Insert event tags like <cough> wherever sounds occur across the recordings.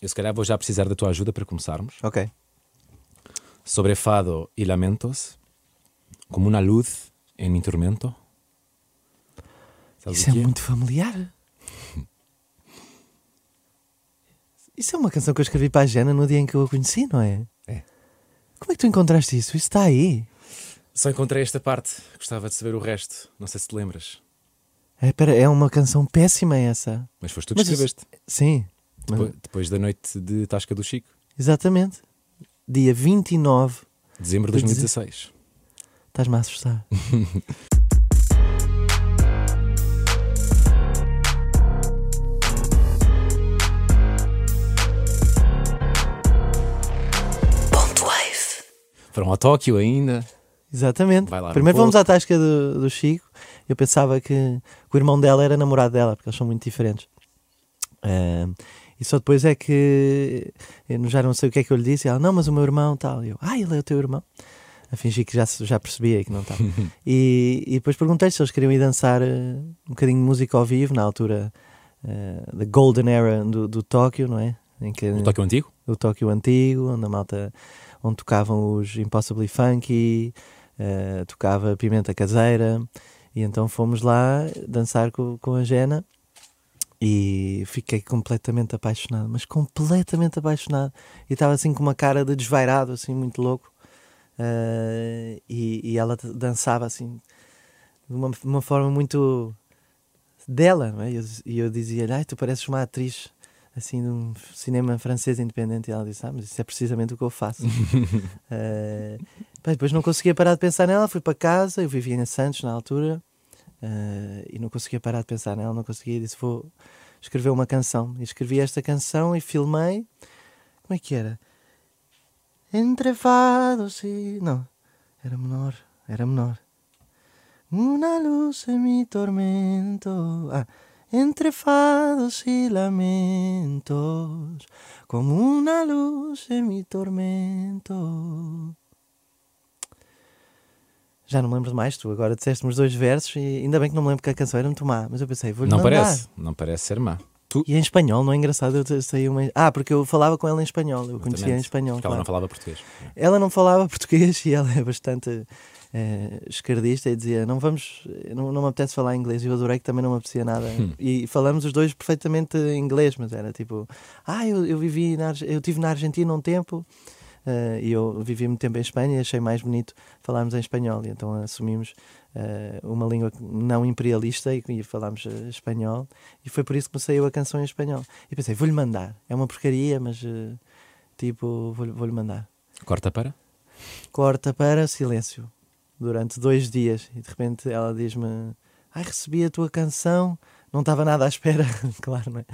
eu se calhar vou já precisar da tua ajuda para começarmos. Ok. Sobre fado e lamentos, como uma luz em tormento. Isso é que muito familiar. <laughs> Isso é uma canção que eu escrevi para a Jana no dia em que eu a conheci, não é? É. Como é que tu encontraste isso? Isso está aí. Só encontrei esta parte. Gostava de saber o resto. Não sei se te lembras. É, pera, é uma canção péssima essa. Mas foste tu que Mas isso- escreveste. Sim. Depois, depois da noite de Tasca do Chico. exatamente. Dia 29. Dezembro de De deze- 2016. Estás-me a assustar. <laughs> Foram ao Tóquio ainda. Exatamente. Vai lá Primeiro vamos à tasca do, do Chico. Eu pensava que, que o irmão dela era namorado dela, porque eles são muito diferentes. Ah, e só depois é que eu já não sei o que é que eu lhe disse. E ela, não, mas o meu irmão tal. E eu, ah, ele é o teu irmão. A fingir que já, já percebia que não estava. <laughs> e, e depois perguntei se eles queriam ir dançar eh, um bocadinho de música ao vivo, na altura eh, da Golden Era do, do Tóquio, não é? Em que, O Tóquio Antigo? o Tóquio Antigo, onde a malta, onde tocavam os Impossibly Funky, eh, tocava Pimenta Caseira, e então fomos lá dançar com, com a Jena e fiquei completamente apaixonado, mas completamente apaixonado. E estava assim com uma cara de desvairado, assim, muito louco. Eh, e, e ela dançava assim de uma, uma forma muito dela, é? E eu, e eu dizia-lhe, ai, tu pareces uma atriz assim de um cinema francês independente. E ela disse, ah, mas isso é precisamente o que eu faço. <laughs> Pá, depois não conseguia parar de pensar nela, fui para casa, eu vivia em Santos na altura, eh, e não conseguia parar de pensar nela, não conseguia, e disse, vou escrever uma canção. E escrevi esta canção e filmei. Como é que era? Entre fados e. Não, era menor, era menor. Una luz en mi tormento. Ah, entre fados y lamentos, como una luz en mi tormento. Já não me lembro de mais, tu agora disseste-me os dois versos e ainda bem que não me lembro que a canção era muito má, mas eu pensei, vou-lhe Não mandar. parece. Não parece ser má. Tu, E em espanhol, não é engraçado? Eu sei uma... Ah, porque eu falava com ela em espanhol, eu conhecia em Exatamente. espanhol. porque ela claro. não falava português. Ela não falava <laughs> português e ela é bastante eh, esquerdista e dizia: Não vamos, não, não me apetece falar inglês. E eu adorei que também não me apetecia nada. Hum. E falamos os dois perfeitamente inglês, mas era tipo: Ah, eu, eu vivi na, eu estive na Argentina um tempo e eu vivi muito tempo em Espanha e achei mais bonito falarmos em espanhol. E então assumimos eh, uma língua não imperialista e, e falámos eh, espanhol. E foi por isso que comecei eu a canção em espanhol. E pensei: Vou-lhe mandar. É uma porcaria, mas eh, tipo, vou-lhe vou-lhe mandar Corta para? corta para silêncio durante dois dias e de repente ela diz-me ai recebi a tua canção não estava nada à espera <laughs> claro não é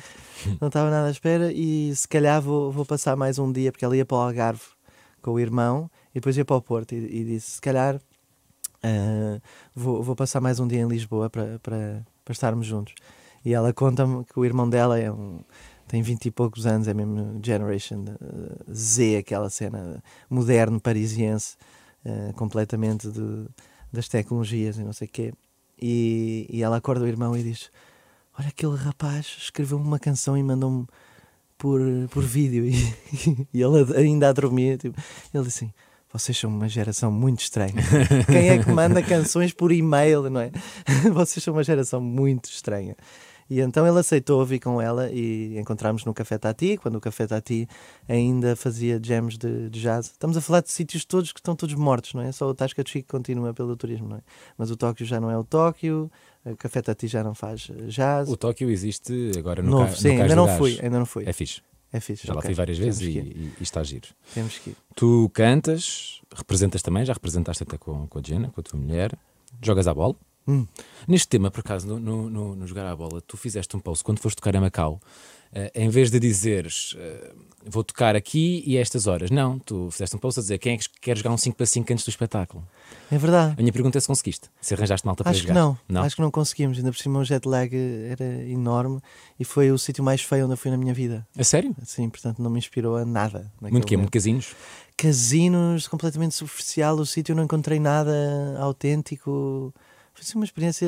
não estava nada à espera e se calhar vou, vou passar mais um dia porque ela ia para o Algarve com o irmão e depois ia para o Porto e, e disse se calhar ah, vou, vou passar mais um dia em Lisboa para, para, estarmos juntos e ela conta-me que o irmão dela é um tem vinte e poucos anos, é mesmo Generation eh, Z, aquela cena moderno parisiense, eh, completamente de, das tecnologias e não sei o quê. E, e ela acorda o irmão e diz: Olha, aquele rapaz escreveu uma canção e mandou-me por, por vídeo. <laughs> E, e ele ainda a dormir. Tipo, ele disse assim: Vocês são uma geração muito estranha. Quem é que manda canções por e-mail, não é? <laughs> Vocês são uma geração muito estranha. E então ele aceitou ouvir com ela e encontramos no Café Tati, quando o Café Tati ainda fazia jams de, de jazz. Estamos a falar de sítios todos que estão todos mortos, não é? Só o Tasca Chico continua pelo turismo, não é? Mas o Tóquio já não é o Tóquio, o Café Tati já não faz eh, jazz. O Tóquio existe agora no, Novo, ca, no sim, Cais ainda não fui, ainda não fui. É fixe. É fixe. Já lá ok. fui várias vezes e, e, e está a giro. Temos que ir. Tu cantas, representas também, já representaste até com, com a Jenna, com a tua mulher. Jogas à bola. Hum. Neste tema, por acaso, no, no, no- no jogar à bola, tu fizeste um post quando foste tocar a Macau. eh, em vez de dizeres eh, vou tocar aqui e a estas horas, não, tu fizeste um post a dizer quem é que quer jogar um 5 para 5 antes do espetáculo. É verdade. A minha pergunta é se conseguiste, se arranjaste malta para Acho que jogar. não. não. Acho que não conseguimos. Ainda por cima o jet lag era enorme e foi o sítio mais feio onde eu fui na minha vida. A sério? Sim, portanto não me inspirou a nada. Muito momento. Muito casinos? casinos, completamente superficial. O sítio não encontrei nada autêntico. Foi assim, uma experiência.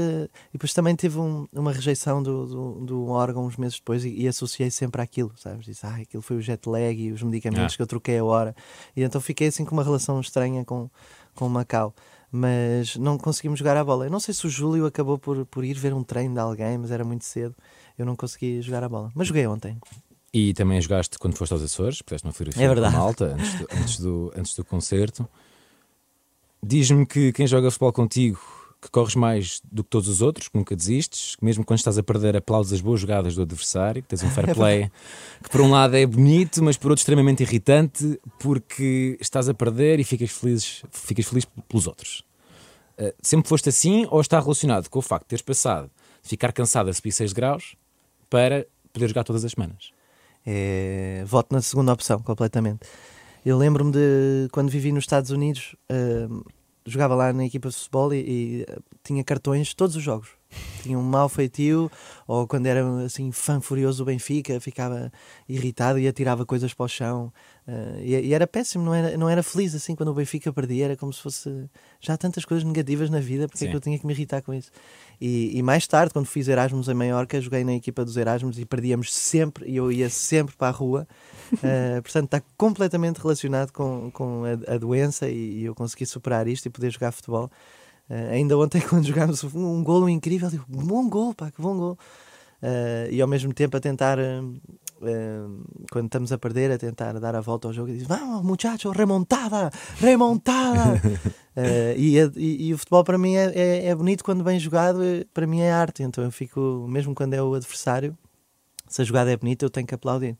E depois também teve um- uma rejeição do, do, do órgão uns meses depois e, e associei sempre àquilo, sabes? Disse, ah, aquilo foi o jet lag e os medicamentos Ah. que eu troquei a hora. E então fiquei assim com uma relação estranha com, com Macau. Mas não conseguimos jogar a bola. Eu não sei se o Júlio acabou por, por ir ver um treino de alguém, mas era muito cedo. Eu não consegui jogar a bola. Mas joguei ontem. E também jogaste quando foste aos Açores, puseste uma fotografia É verdade. com malta antes do, antes, do, antes do concerto. Diz-me que quem joga futebol contigo, que corres mais do que todos os outros, que nunca desistes, que mesmo quando estás a perder aplausos as boas jogadas do adversário, que tens um fair <laughs> play, que por um lado é bonito, mas por outro extremamente irritante, porque estás a perder e ficas feliz, ficas feliz pelos outros. Uh, sempre foste assim ou está relacionado com o facto de teres passado de ficar cansado a subir 6 graus para poder jogar todas as semanas? É, voto na segunda opção, completamente. Eu lembro-me de quando vivi nos Estados Unidos, eh, jogava lá na equipa de futebol e, e, eh, tinha cartões todos os jogos. Tinha um mau feitio, ou quando era assim fã furioso do Benfica, ficava irritado e atirava coisas para o chão. Eh, e, e era péssimo, não era, não era feliz assim quando o Benfica perdia, era como se fosse já há tantas coisas negativas na vida, porque é que eu tinha que me irritar com isso? E, e mais tarde, quando fiz Erasmus em Maiorca, joguei na equipa dos Erasmus e perdíamos sempre, e eu ia sempre para a rua. Eh, <laughs> portanto, está completamente relacionado com, com a, a doença e, e eu consegui superar isto e poder jogar futebol. Eh, ainda ontem, <laughs> quando jogámos um, um golo incrível, digo, bom gol, pá, que bom gol. Eh, e ao mesmo tempo a tentar, eh, quando estamos a perder, a tentar dar a volta ao jogo e diz: Vamos, muchachos, remontada, remontada. <laughs> Eh, e, a- e- e o futebol para mim é, é, é bonito quando bem jogado, eh, para mim é arte. Então eu fico, mesmo quando é o adversário, se a jogada é bonita, eu tenho que aplaudir.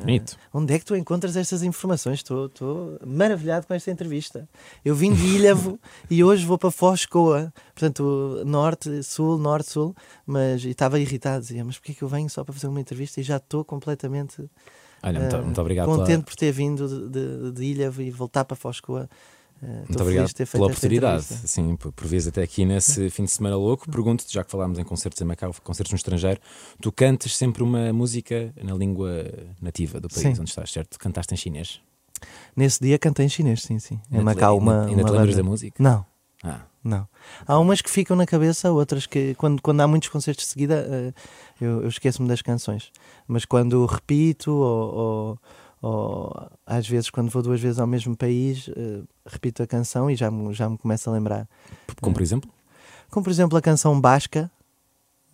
Bonito. Onde é que tu encontras estas informações? Estou, estou maravilhado com esta entrevista. Eu vim de Ilhavo <laughs> e hoje vou para Foz de Coa, portanto, norte, sul, norte, sul, mas estava irritado, dizia, mas porquê que eu venho só para fazer uma entrevista e já estou completamente Olha, muito, eh, muito obrigado contente pela, por ter vindo de, de, de Ilhavo e voltar para Foz de Coa. Eh, muito estou obrigado pela oportunidade. Sim, por, por vezes até aqui nesse fim de semana louco. Pergunto-te, já que falámos em concertos em Macau, concertos no estrangeiro, tu cantas sempre uma música na língua nativa do país Sim. onde estás, certo? Cantaste em chinês. Nesse dia cantei em chinês, sim, sim. Em Macau, uma. ainda- ainda uma te lembras banda- da música? Não, Ah, Não. Há umas que ficam na cabeça, outras que, quando, quando há muitos concertos de seguida, eh, eu, eu esqueço-me das canções. Mas quando repito, ou, ou, ou às vezes quando vou duas vezes ao mesmo país, eh, repito a canção e já me, já me começo a lembrar. como por exemplo? Como por exemplo a canção Basca,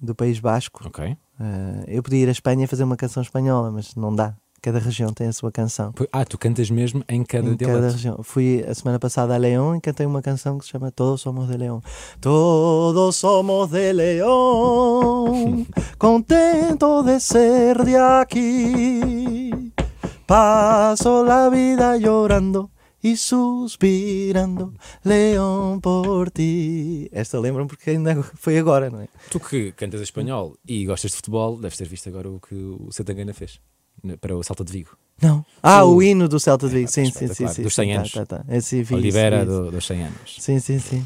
do País Basco. Ok. Eh, eu podia ir à Espanha fazer uma canção espanhola, mas não dá. Cada região tem a sua canção. Ah, tu cantas mesmo em cada em dialeto. cada região. Fui a semana passada a León e cantei uma canção que se chama Todos Somos de León. Todos somos de León, <laughs> contento de ser de aquí. Paso la vida llorando e suspirando, León por ti. Esta lembram porque ainda foi agora, não é? Tu que cantas espanhol e gostas de futebol, deves ter visto agora o que o Setangana fez né, para o Salta de Vigo. Não. Ah, O- o hino do Celta de Vigo. Ah, Sim, sim, sim. sim Dos sim, 100 tá, anos. Tá, tá. Esse vi, Olivera do- dos 100 anos. Sim, sim, sim.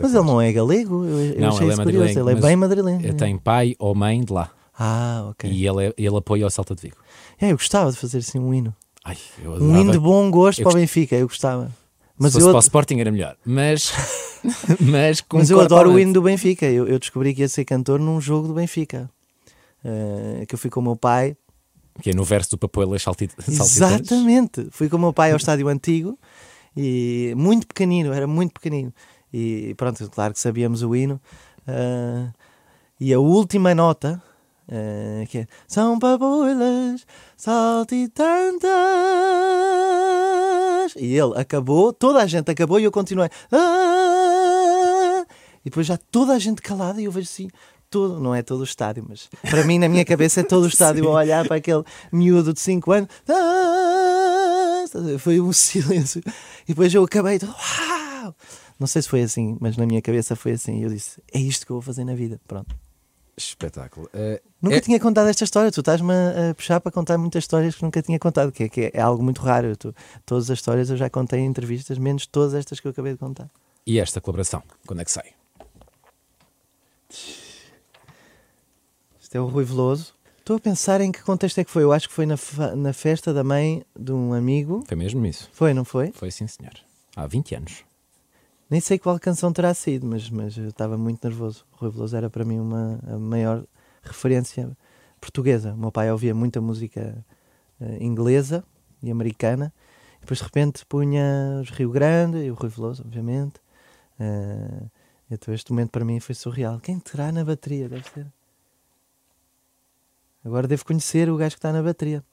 Mas ele não é galego, eu, Não, ele é madrilenho, Ele é bem madrilenho. Ele tem pai ou mãe de lá. Ah, ok. E ele, é- ele apoia o Salta de Vigo. É, eu gostava de fazer assim um hino. Ai, eu Um adorava. hino de bom gosto Eu para o Benfica, eu gostava. Mas Se fosse eu, para o Sporting era melhor. Mas, <laughs> mas, mas eu concordo adoro o hino do Benfica. Eu, eu descobri que ia ser cantor num jogo do Benfica. Eh, que eu fui com o meu pai. Que é no verso do Papoelas saltito, Saltitões. Exatamente. Fui com o meu pai ao estádio antigo e muito pequenino, era muito pequenino. E pronto, claro que sabíamos o hino. Ah, e a última nota, ah, que é São papoilas saltitantas. E ele acabou, toda a gente acabou e eu continuei. "Ah", e depois já toda a gente calada e eu vejo assim. Todo, não é todo o estádio, mas para mim, na minha cabeça, é todo o <laughs> estádio a olhar para aquele miúdo de 5 anos. "Ah", Foi um <laughs> silêncio. E depois eu acabei. Uau! Não sei se foi assim, mas na minha cabeça foi assim. E eu disse: É isto que eu vou fazer na vida. Pronto. Espetáculo. Eh, Nunca é- tinha contado esta história. Tu estás-me a puxar para contar muitas histórias que nunca tinha contado, que é, que é algo muito raro. Tu- todas as histórias eu já contei em entrevistas, menos todas estas que eu acabei de contar. E esta colaboração, quando é que sai? Isto é o Rui Veloso. Estou a pensar em que contexto é que foi. Eu acho que foi na, na festa da mãe de um amigo. Foi mesmo isso? Foi, não foi? Foi sim, senhor. Há 20 anos. Nem sei qual canção terá sido, mas, mas eu estava muito nervoso. O Rui Veloso era para mim uma a maior referência portuguesa. O meu pai ouvia muita música uh, inglesa e americana. E depois de repente punha os Rio Grande e o Rui Veloso, obviamente. Uh, então este momento para mim foi surreal. Quem terá na bateria? Deve ser. Agora devo conhecer o gajo que está na bateria.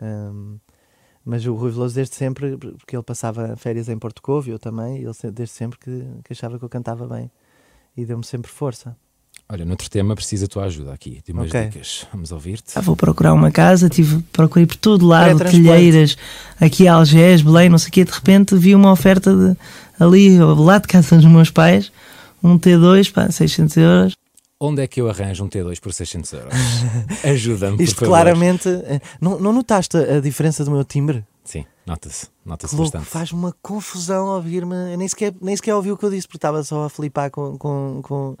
Um, mas o Rui Veloso desde sempre, porque ele passava férias em Porto Covo, eu também, ele desde sempre que, que achava que eu cantava bem e deu-me sempre força. Olha, noutro tema precisa a tua ajuda aqui, de umas okay. dicas. Vamos ouvir-te. Ah, vou procurar uma casa, tive, procurei por todo lado, telheiras, aqui a Algés, Belém, não sei o quê, de repente vi uma oferta de, ali, ao lado de casa dos meus pais, um T2, pá, 600 euros. Onde é que eu arranjo um T2 por 600 euros? <laughs> Ajuda-me, Isto claramente... Eh, não, não notaste a diferença do meu timbre? Sim, nota-se. Nota-se bastante. Faz uma confusão ouvir-me. Nem sequer, nem sequer ouvi o que eu disse, porque estava só a flipar com, com, com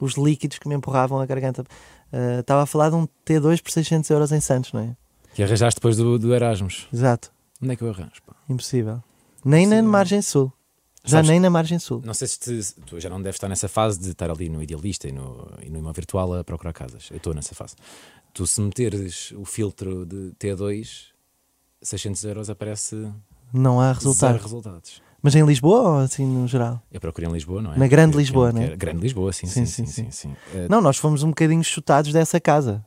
os líquidos que me empurravam a garganta. Uh, estava a falar de um T2 por 600 euros em Santos, não é? Que arranjaste depois do, do Erasmus. Exato. Onde é que eu arranjo? Pá? Impossível. Nem Impossível. na margem sul. Já Sabes, nem na margem sul. Não sei se te, tu já não deves estar nessa fase de estar ali no Idealista e no, e no Virtual a procurar casas. Eu estou nessa fase. Tu, se meteres o filtro de T2, 600 euros aparece. Não há resultados. resultados. Mas em Lisboa ou assim no geral? Eu procurei em Lisboa, não é? Na Grande Lisboa, não é? Grande Lisboa, sim sim sim, sim. Não, nós fomos um bocadinho chutados dessa casa.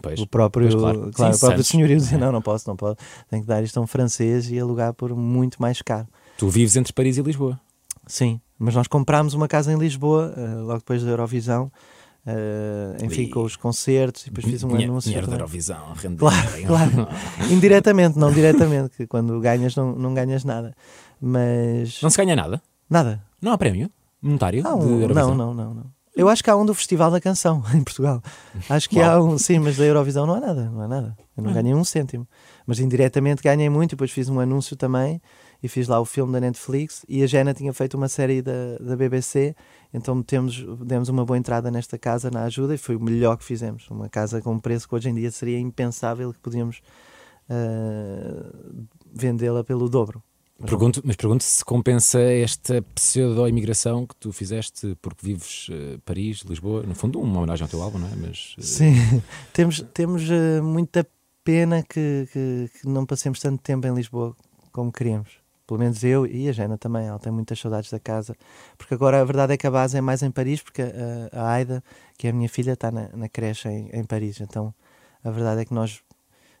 Pois, o próprio, pois, claro. claro o próprio senhorio dizia: é. não, não posso, não posso. Tenho que dar isto a um francês e alugar por muito mais caro. Tu vives entre Paris e Lisboa? Sim, mas nós comprámos uma casa em Lisboa uh, logo depois da Eurovisão. Uh, enfim, e... com os concertos, e depois fiz um anúncio. Dinheiro da Eurovisão, claro, claro. <laughs> Indiretamente, não diretamente, que quando ganhas não, não ganhas nada. Mas. Não se ganha nada? Nada. Não há prémio monetário? Não, não, não, não, não. Eu acho que há um do Festival da Canção <laughs> em Portugal. Acho que há um, sim, mas da Eurovisão não há nada, não há nada. Eu não ganhei um cêntimo. Mas indiretamente ganhei muito, e depois fiz um anúncio também e fiz lá o filme da Netflix e a Jena tinha feito uma série da, da BBC, então temos, demos uma boa entrada nesta casa na ajuda e foi o melhor que fizemos. Uma casa com um preço que hoje em dia seria impensável que podíamos uh, vendê-la pelo dobro. Mas, pergunto, mas pergunto se compensa esta pseudo-imigração que tu fizeste porque vives uh, Paris, Lisboa, no fundo uma homenagem ao teu álbum, não é? Mas, uh... Sim, <laughs> temos, temos muita pena que, que, que, não passemos tanto tempo em Lisboa como queríamos. Pelo menos eu e a Jana também, ela tem muitas saudades da casa. Porque agora a verdade é que a base é mais em Paris, porque a, a Aida, que é a minha filha, está na, na creche em, em, Paris. Então a verdade é que nós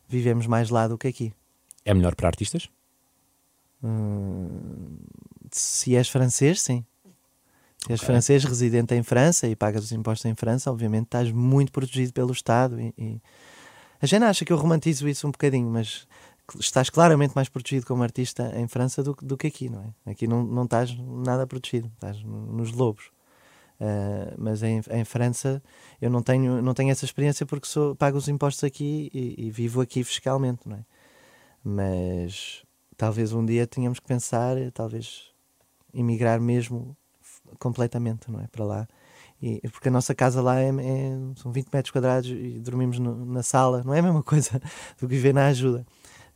vivemos mais lá do que aqui. É melhor para artistas? Hum, se és francês, sim. Se és okay. francês, residente em França e pagas os impostos em França, obviamente estás muito protegido pelo Estado. E, e... A Jana acha que eu romantizo isso um bocadinho, mas estás claramente mais protegido como artista em França do, do que aqui, não é? Aqui não, não estás nada protegido, estás nos lobos. Uh, mas em, em, França eu não tenho, não tenho essa experiência porque sou, pago os impostos aqui e, e, vivo aqui fiscalmente, não é? Mas talvez um dia tenhamos que pensar, talvez emigrar mesmo completamente, não é? Para lá. E, porque a nossa casa lá é, é, são 20 metros quadrados e dormimos no, na sala, não é a mesma coisa <laughs> do que viver na ajuda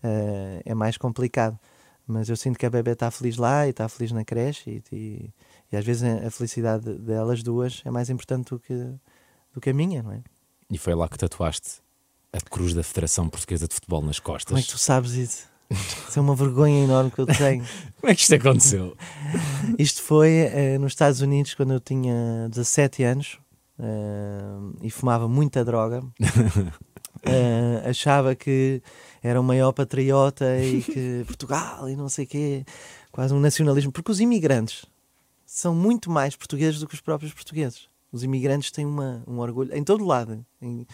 uh, é mais complicado. Mas eu sinto que a bebê está feliz lá e está feliz na creche e, e, e, às vezes a felicidade delas duas é mais importante do que, do que a minha, não é? E foi lá que tatuaste a cruz da Federação Portuguesa de Futebol nas costas. Como é que tu sabes isso? Isso é uma vergonha enorme que eu tenho. <laughs> Como é que isto aconteceu? <laughs> isto foi uh, nos Estados Unidos quando eu tinha 17 anos uh, e fumava muita droga. <laughs> Uh, achava que era o maior patriota e que <laughs> Portugal e não sei o quê, quase um nacionalismo, porque os imigrantes são muito mais portugueses do que os próprios portugueses. Os imigrantes têm uma, um orgulho em todo lado. Em,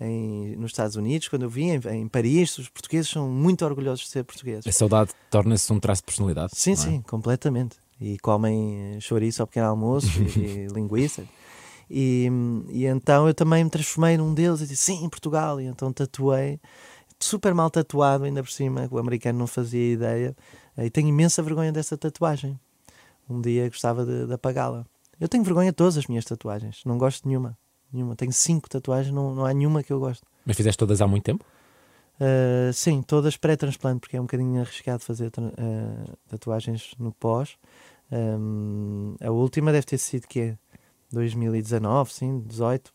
em, nos Estados Unidos, quando eu vim, em, em, Paris, os portugueses são muito orgulhosos de ser portugueses. A saudade torna-se um traço de personalidade. Sim, é? sim, completamente. E comem chouriço ao pequeno almoço e, <laughs> e linguiça. E, e então eu também me transformei num deles e disse sim, Portugal. E então tatuei super mal tatuado, ainda por cima, o americano não fazia ideia. E tenho imensa vergonha dessa tatuagem. Um dia gostava de, de apagá-la. Eu tenho vergonha de todas as minhas tatuagens, não gosto de nenhuma. nenhuma. Tenho cinco tatuagens, não, não há nenhuma que eu gosto. Mas fizeste todas há muito tempo? Uh, sim, todas pré-transplante, porque é um bocadinho arriscado fazer uh, tatuagens no pós. Um, a última deve ter sido que é 2019, sim, 18.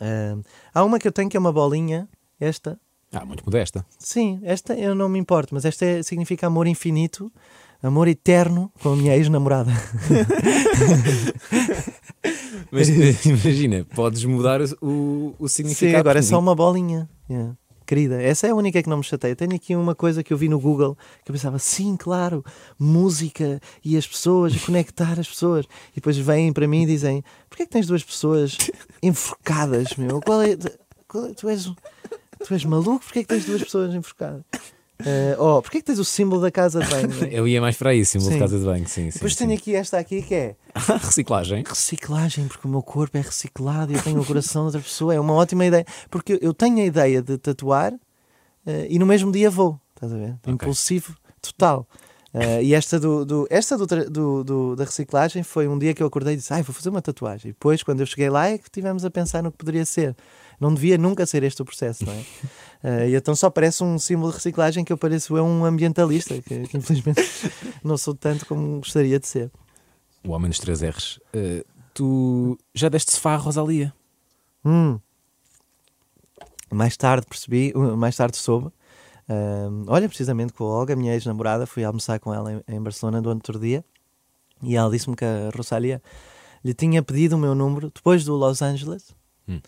Um, há uma que eu tenho que é uma bolinha, esta. Ah, muito modesta. Sim, esta eu não me importo, mas esta é, significa amor infinito, amor eterno com a minha ex-namorada. <laughs> mas imagina, podes mudar o, o significado. Sim, agora é só uma bolinha. Yeah querida. Essa é a única que não me chateia. Tenho aqui uma coisa que eu vi no Google que eu pensava, sim, claro, música e as pessoas, conectar as pessoas. E depois vêm para mim e dizem: porquê é que tens duas pessoas <laughs> enforcadas, meu? Qual é, qual é, tu, és, tu és maluco? Porquê é que tens duas pessoas enforcadas? Uh, oh, porquê é que tens o símbolo da casa de banho? <laughs> Eu ia mais para aí, símbolo sim. de casa de banho, sim. Depois sim, tenho sim. aqui esta aqui que é <laughs> reciclagem. Reciclagem, porque o meu corpo é reciclado e eu tenho o coração de outra pessoa. É uma ótima ideia. Porque eu tenho a ideia de tatuar uh, e no mesmo dia vou. Estás a ver? Okay. Impulsivo total. Uh, e esta, do, do esta do, do, do, da reciclagem foi um dia que eu acordei e disse: Ai, vou fazer uma tatuagem. E depois, quando eu cheguei lá, é que estivemos a pensar no que poderia ser. Não devia nunca ser este o processo, não é? Uh, <laughs> e então só parece um símbolo de reciclagem que eu pareço eu um ambientalista, que, que infelizmente <laughs> não sou tanto como gostaria de ser. O homem dos três R's. Uh, tu já deste sofá à Rosalia? Hum. Mais tarde percebi, mais tarde soube. Uh, olha, precisamente com a Olga, minha ex-namorada, fui almoçar com ela em, em Barcelona do outro dia e ela disse-me que a Rosalia lhe tinha pedido o meu número depois do Los Angeles. Hum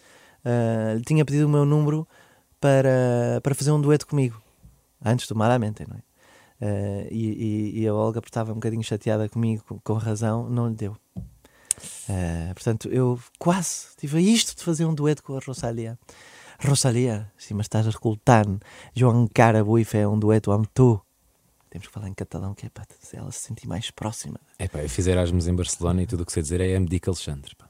uh, lhe tinha pedido o meu número para, para fazer um dueto comigo, antes do Maramente, não é? Uh, e, e, a Olga, por estava um bocadinho chateada comigo, com, com razão, não lhe deu. Uh, portanto, eu quase tive isto de fazer um dueto com a Rosalia. Rosalia, se me estás a escutar, João Cara Buife é um dueto amb tu. Temos que falar em catalão, que é para ela se sentir mais próxima. É pá, eu fiz Erasmus em Barcelona e tudo o que sei dizer é MD Alexandre. Pá.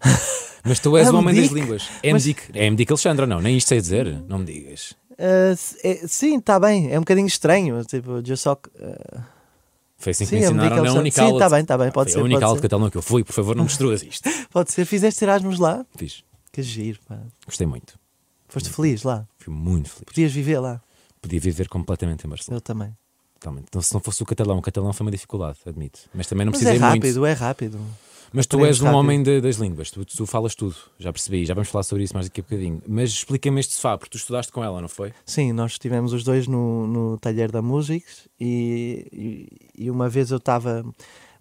<laughs> Mas tu és o homem das línguas. É mas... MDic, é MDic Alexandre, não? Nem isto sei dizer, não me digas. Uh, é, sim, está bem, é um bocadinho estranho. Tipo, já só. Uh... Foi assim que sim, me ensinaram na Unica Sim, está bem, está bem, pode Foi ser. a única aula de catalão que eu fui, por favor, não destruas isto. <laughs> pode ser. Fizeste Erasmus lá? Fiz. Que giro, pá. Gostei muito. Foste muito. feliz lá? Fui muito feliz. Podias viver lá? Podia viver completamente em Barcelona. Eu também. Totalmente. Então, se não fosse o catalão, o catalão foi uma dificuldade, admito. Mas também não Mas precisei é rápido, muito. é rápido. Mas tu és um homem de, das línguas, tu, tu, falas tudo, já percebi, já vamos falar sobre isso mais daqui a bocadinho. Mas explica-me este sofá, porque tu estudaste com ela, não foi? Sim, nós estivemos os dois no, no taller da Musics e, e, e uma vez eu estava.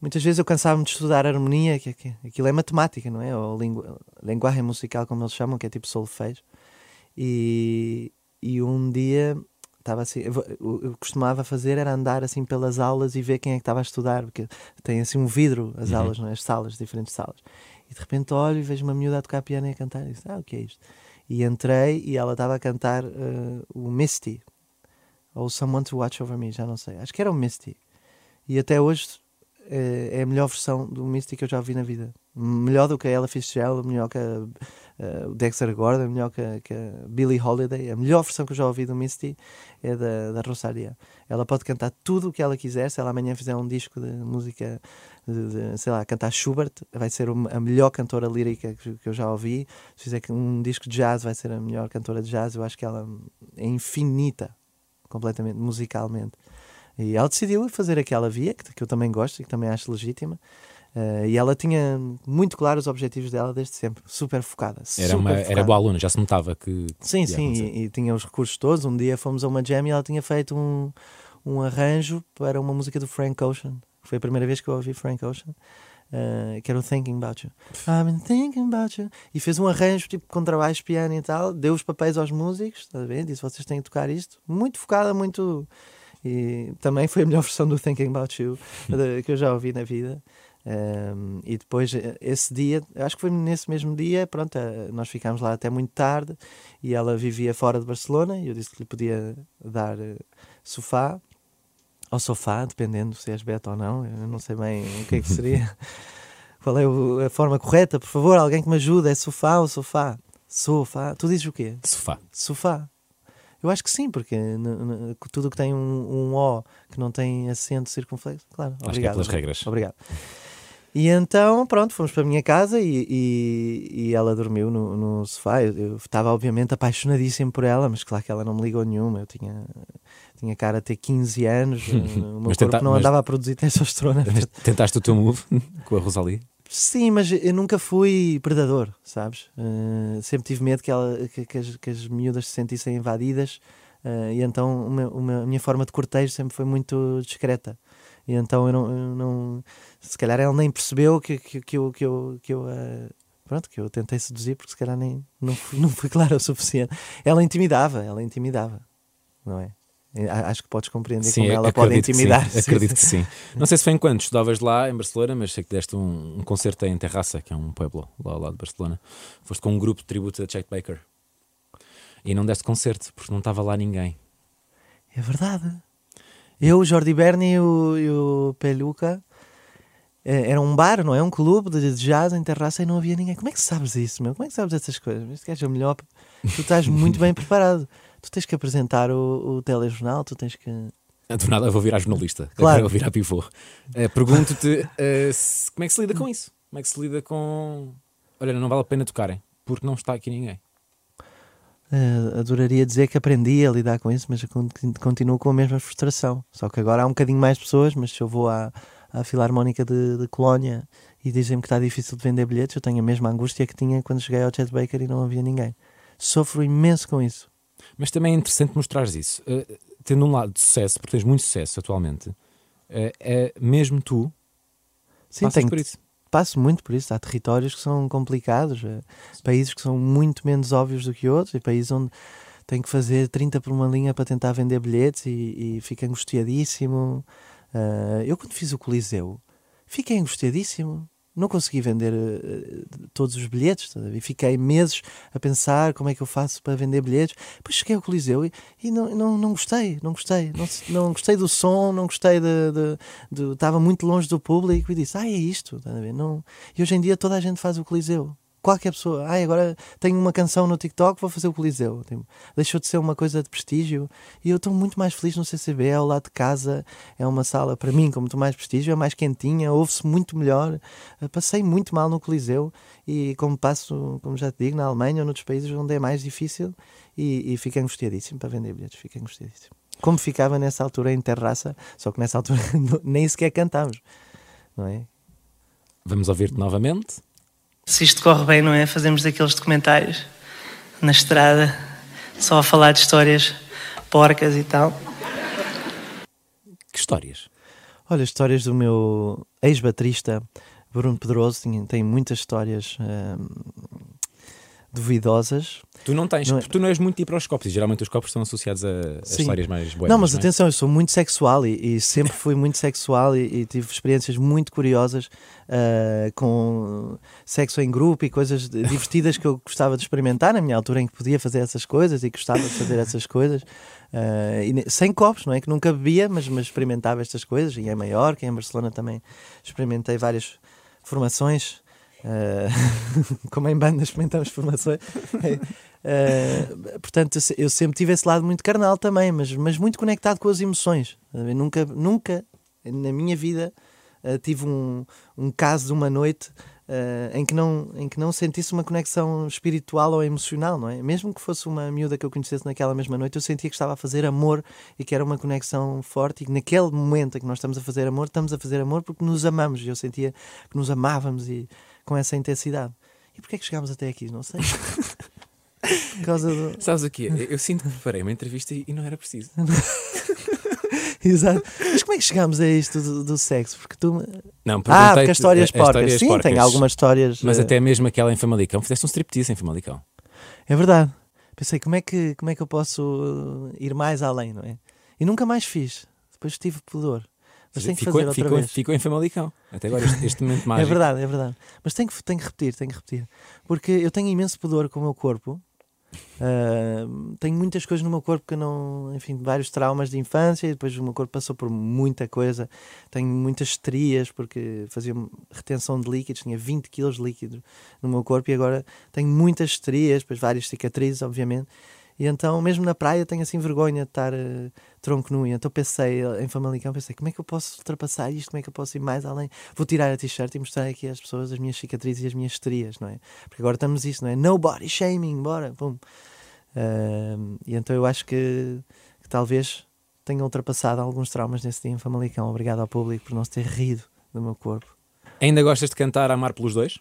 Muitas vezes eu cansava-me de estudar harmonia, que, que aquilo é matemática, não é? Ou lingu, linguagem musical, como eles chamam, que é tipo solfejo. E, e um dia estava assim, eu, eu, costumava fazer era andar assim pelas aulas e ver quem é que estava a estudar, porque tem assim um vidro as uhum. aulas, não é? as salas, diferentes salas. E de repente olho e vejo uma miúda a tocar piano e a cantar e disse, ah, o que é isto? E entrei e ela estava a cantar uh, o Misty, ou Someone to Watch Over Me, já não sei. Acho que era o Misty. E até hoje é, é a melhor versão do Misty que eu já ouvi na vida. Melhor do que a Ella Fitzgerald, melhor que a uh, o Dexter Gordon, melhor que a, que a Billie Holiday. A melhor versão que eu já ouvi do Misty é da, da Rosalia. Ela pode cantar tudo o que ela quiser. Se ela amanhã fizer um disco de música, de, de, sei lá, cantar Schubert, vai ser a melhor cantora lírica que, que eu já ouvi. Se fizer um disco de jazz, vai ser a melhor cantora de jazz. Eu acho que ela é infinita, completamente, musicalmente. E ela decidiu fazer aquela via, que, que eu também gosto e que também acho legítima. Uh, e ela tinha muito claro os objetivos dela desde sempre, super focada. Era, super uma, focada. era boa aluna, já se notava que. Sim, sim, e, e, tinha os recursos todos. Um dia fomos a uma jam e ela tinha feito um, um arranjo para uma música do Frank Ocean. Foi a primeira vez que eu ouvi Frank Ocean. Uh, que era o Thinking About You. I've been thinking about you. E fez um arranjo tipo com trabalho piano e tal, deu os papéis aos músicos, está a ver? Disse: vocês têm que tocar isto. Muito focada, muito. E também foi a melhor versão do Thinking About You <laughs> que eu já ouvi na vida. Um, e depois, eh, esse dia, acho que foi nesse mesmo dia, pronto, eh, nós ficámos lá até muito tarde e ela vivia fora de Barcelona e eu disse que lhe podia dar uh, sofá ou sofá, dependendo se és beta ou não, eu não sei bem o que é que seria. <laughs> Qual é a forma correta? Por favor, alguém que me ajude, é sofá ou sofá? Sofá. Tu dizes o quê? Sofá. Sofá. Eu acho que sim, porque tudo que tem um, um O que não tem acento circunflexo, claro. Acho obrigado. que é pelas regras. Obrigado. E então, pronto, fomos para a minha casa e, e, e ela dormiu no, no sofá. Eu, eu estava, obviamente, apaixonadíssimo por ela, mas claro que ela não me ligou nenhuma. Eu tinha, tinha cara a ter 15 anos, <laughs> o meu Mas corpo tenta- não mas- andava a produzir testosterona. Mas Tentaste o teu move <laughs> com a Rosalie? Sim, mas eu nunca fui predador, sabes? Eh, sempre tive medo que, ela, que, que as, que as miúdas se sentissem invadidas eh, e então o meu- a minha forma de cortejo sempre foi muito discreta. E então eu não, eu não- se calhar ela nem percebeu que, que, que eu, que eu, que eu eh, pronto, que eu tentei seduzir porque se calhar nem, não, fui, <laughs> não fui claro o suficiente. Ela intimidava, ela intimidava, não é? Acho que podes compreender como ela pode sim, intimidar. Sim, acredito sim. que sim. <laughs> Não sei se foi enquanto estudavas lá em Barcelona, mas sei que deste um, um concerto em Terraça, que é um pueblo lá ao lado de Barcelona. Foste com um grupo de tributo a Chet Baker. E não deste concerto, porque não estava lá ninguém. É verdade. Eu, o Jordi Berni e o, e o Peluca eh, era um bar, não é? Um clube de de jazz em terraça e não havia ninguém. Como é que sabes isso, meu? Como é que sabes essas coisas? Este gajo é o melhor. Tu estás muito bem preparado. Tu tens que apresentar o, o telejornal, tu tens que. Do nada vou virar jornalista. Claro. Vou virar pivô. Eh, Pergunto-te se- como é que se lida com isso? Como é que se lida com. Olha, não vale a pena tocarem, porque não está aqui ninguém. Eh, adoraria dizer que aprendi a lidar com isso, mas continuo com a mesma frustração. Só que agora há um bocadinho mais pessoas, mas se eu vou à, à Filarmónica de, de Colónia e dizem-me que está difícil de vender bilhetes, eu tenho a mesma angústia que tinha quando cheguei ao Chet Baker e não havia ninguém. Sofro imenso com isso. Mas também é interessante mostrares isso. Eh, tendo um lado de sucesso, porque tens muito sucesso atualmente, é, mesmo tu Sim, tenho, por isso. Passo muito por isso. Há territórios que são complicados, eh, países que são muito menos óbvios do que outros, e países onde tenho que fazer 30 por uma linha para tentar vender bilhetes e, e fico angustiadíssimo. Eh, eu, quando fiz o Coliseu, fiquei angustiadíssimo. Não consegui vender eh, todos os bilhetes ver? e fiquei meses a pensar como é que eu faço para vender bilhetes. Depois cheguei ao Coliseu e, e não, não, não gostei, não gostei, não, não gostei do som, não gostei de, estava muito longe do público e disse, ah, é isto, ver? Não... E hoje em dia toda a gente faz o Coliseu. Qualquer pessoa, ah, agora tenho uma canção no TikTok, vou fazer o Coliseu. Tipo, deixou de ser uma coisa de prestígio e eu estou muito mais feliz no CCB, ao lado de casa, é uma sala, para mim, com muito mais prestígio, é mais quentinha, ouve-se muito melhor. Uh, Passei muito mal no Coliseu e como passo, como já te digo, na Alemanha ou noutros países onde é mais difícil e, e fico angustiadíssimo para vender bilhetes, fico angustiadíssimo. Como ficava nessa altura em terraça, só que nessa altura <laughs> nem sequer cantámos, não é? Vamos ouvir-te novamente. Se isto corre bem, não é? Fazemos daqueles documentários na estrada, só a falar de histórias porcas e tal. Que histórias? Olha, histórias do meu ex-baterista Bruno Pedroso tem, tem muitas histórias hum, duvidosas. Tu não tens, Não é- tu não és muito e geralmente os copos estão associados a, a histórias mais boas. não, mas atenção, eu sou muito sexual e, e sempre fui muito sexual e, e tive experiências muito curiosas ah, com sexo em grupo e coisas divertidas que eu gostava de experimentar na minha altura em que podia fazer essas coisas e gostava de fazer essas coisas. Ah, e sem copos, não é? Que nunca bebia, mas, mas experimentava estas coisas. E em Maiorca, em Barcelona também experimentei várias formações. Ah, <laughs> como em banda experimentamos formações. Uh, portanto, eu se- eu sempre tive esse lado muito carnal também, mas, mas muito conectado com as emoções. A ver? Nunca, nunca na minha vida uh, tive um, um caso de uma noite em, que não, em que não sentisse uma conexão espiritual ou emocional, não é? Mesmo que fosse uma miúda que eu conhecesse naquela mesma noite, eu sentia que estava a fazer amor e que era uma conexão forte e que naquele momento em que nós estamos a fazer amor, estamos a fazer amor porque nos amamos e eu sentia que nos amávamos e com essa intensidade. E porquê é que chegámos até aqui? Não sei. <laughs> Por causa do... Sabes o quê? Eu, sinto que preparei uma entrevista e, não era preciso. <laughs> Exato. Mas como é que chegámos a isto do, do sexo? Porque tu. Não, Ah, porque as histórias a- porcas. Sim, porcas. tem algumas histórias. Mas eh, até mesmo aquela em Famalicão, fizeste um striptease em Famalicão. É verdade. Pensei, como é, que, como é que eu posso ir mais além, não é? E nunca mais fiz. Depois tive pudor. Mas que ficou, fazer outra ficou, vez. ficou em Famalicão. Até agora, este, este momento <laughs> mágico. É verdade, é verdade. Mas tenho que, tenho que repetir, tenho que repetir. Porque eu tenho imenso pudor com o meu corpo. Ah, tenho muitas coisas no meu corpo que não. Enfim, vários traumas de infância e depois o meu corpo passou por muita coisa. Tenho muitas estrias porque fazia retenção de líquidos, tinha 20 quilos de líquido no meu corpo e agora tenho muitas estrias, depois várias cicatrizes, obviamente. E então, mesmo na praia, tenho assim vergonha de estar uh, tronco nu. E então pensei em Famalicão, pensei, como é que eu posso ultrapassar isto? Como é que eu posso ir mais além? Vou tirar a t-shirt e mostrar aqui às pessoas as minhas cicatrizes e as minhas estrias, não é? Porque agora estamos isso, não é? No body shaming, bora, pum. Uh, e então eu acho que, que talvez tenha ultrapassado alguns traumas nesse dia em Famalicão. Obrigado ao público por não se ter rido do meu corpo. Ainda gostas de cantar Amar pelos dois?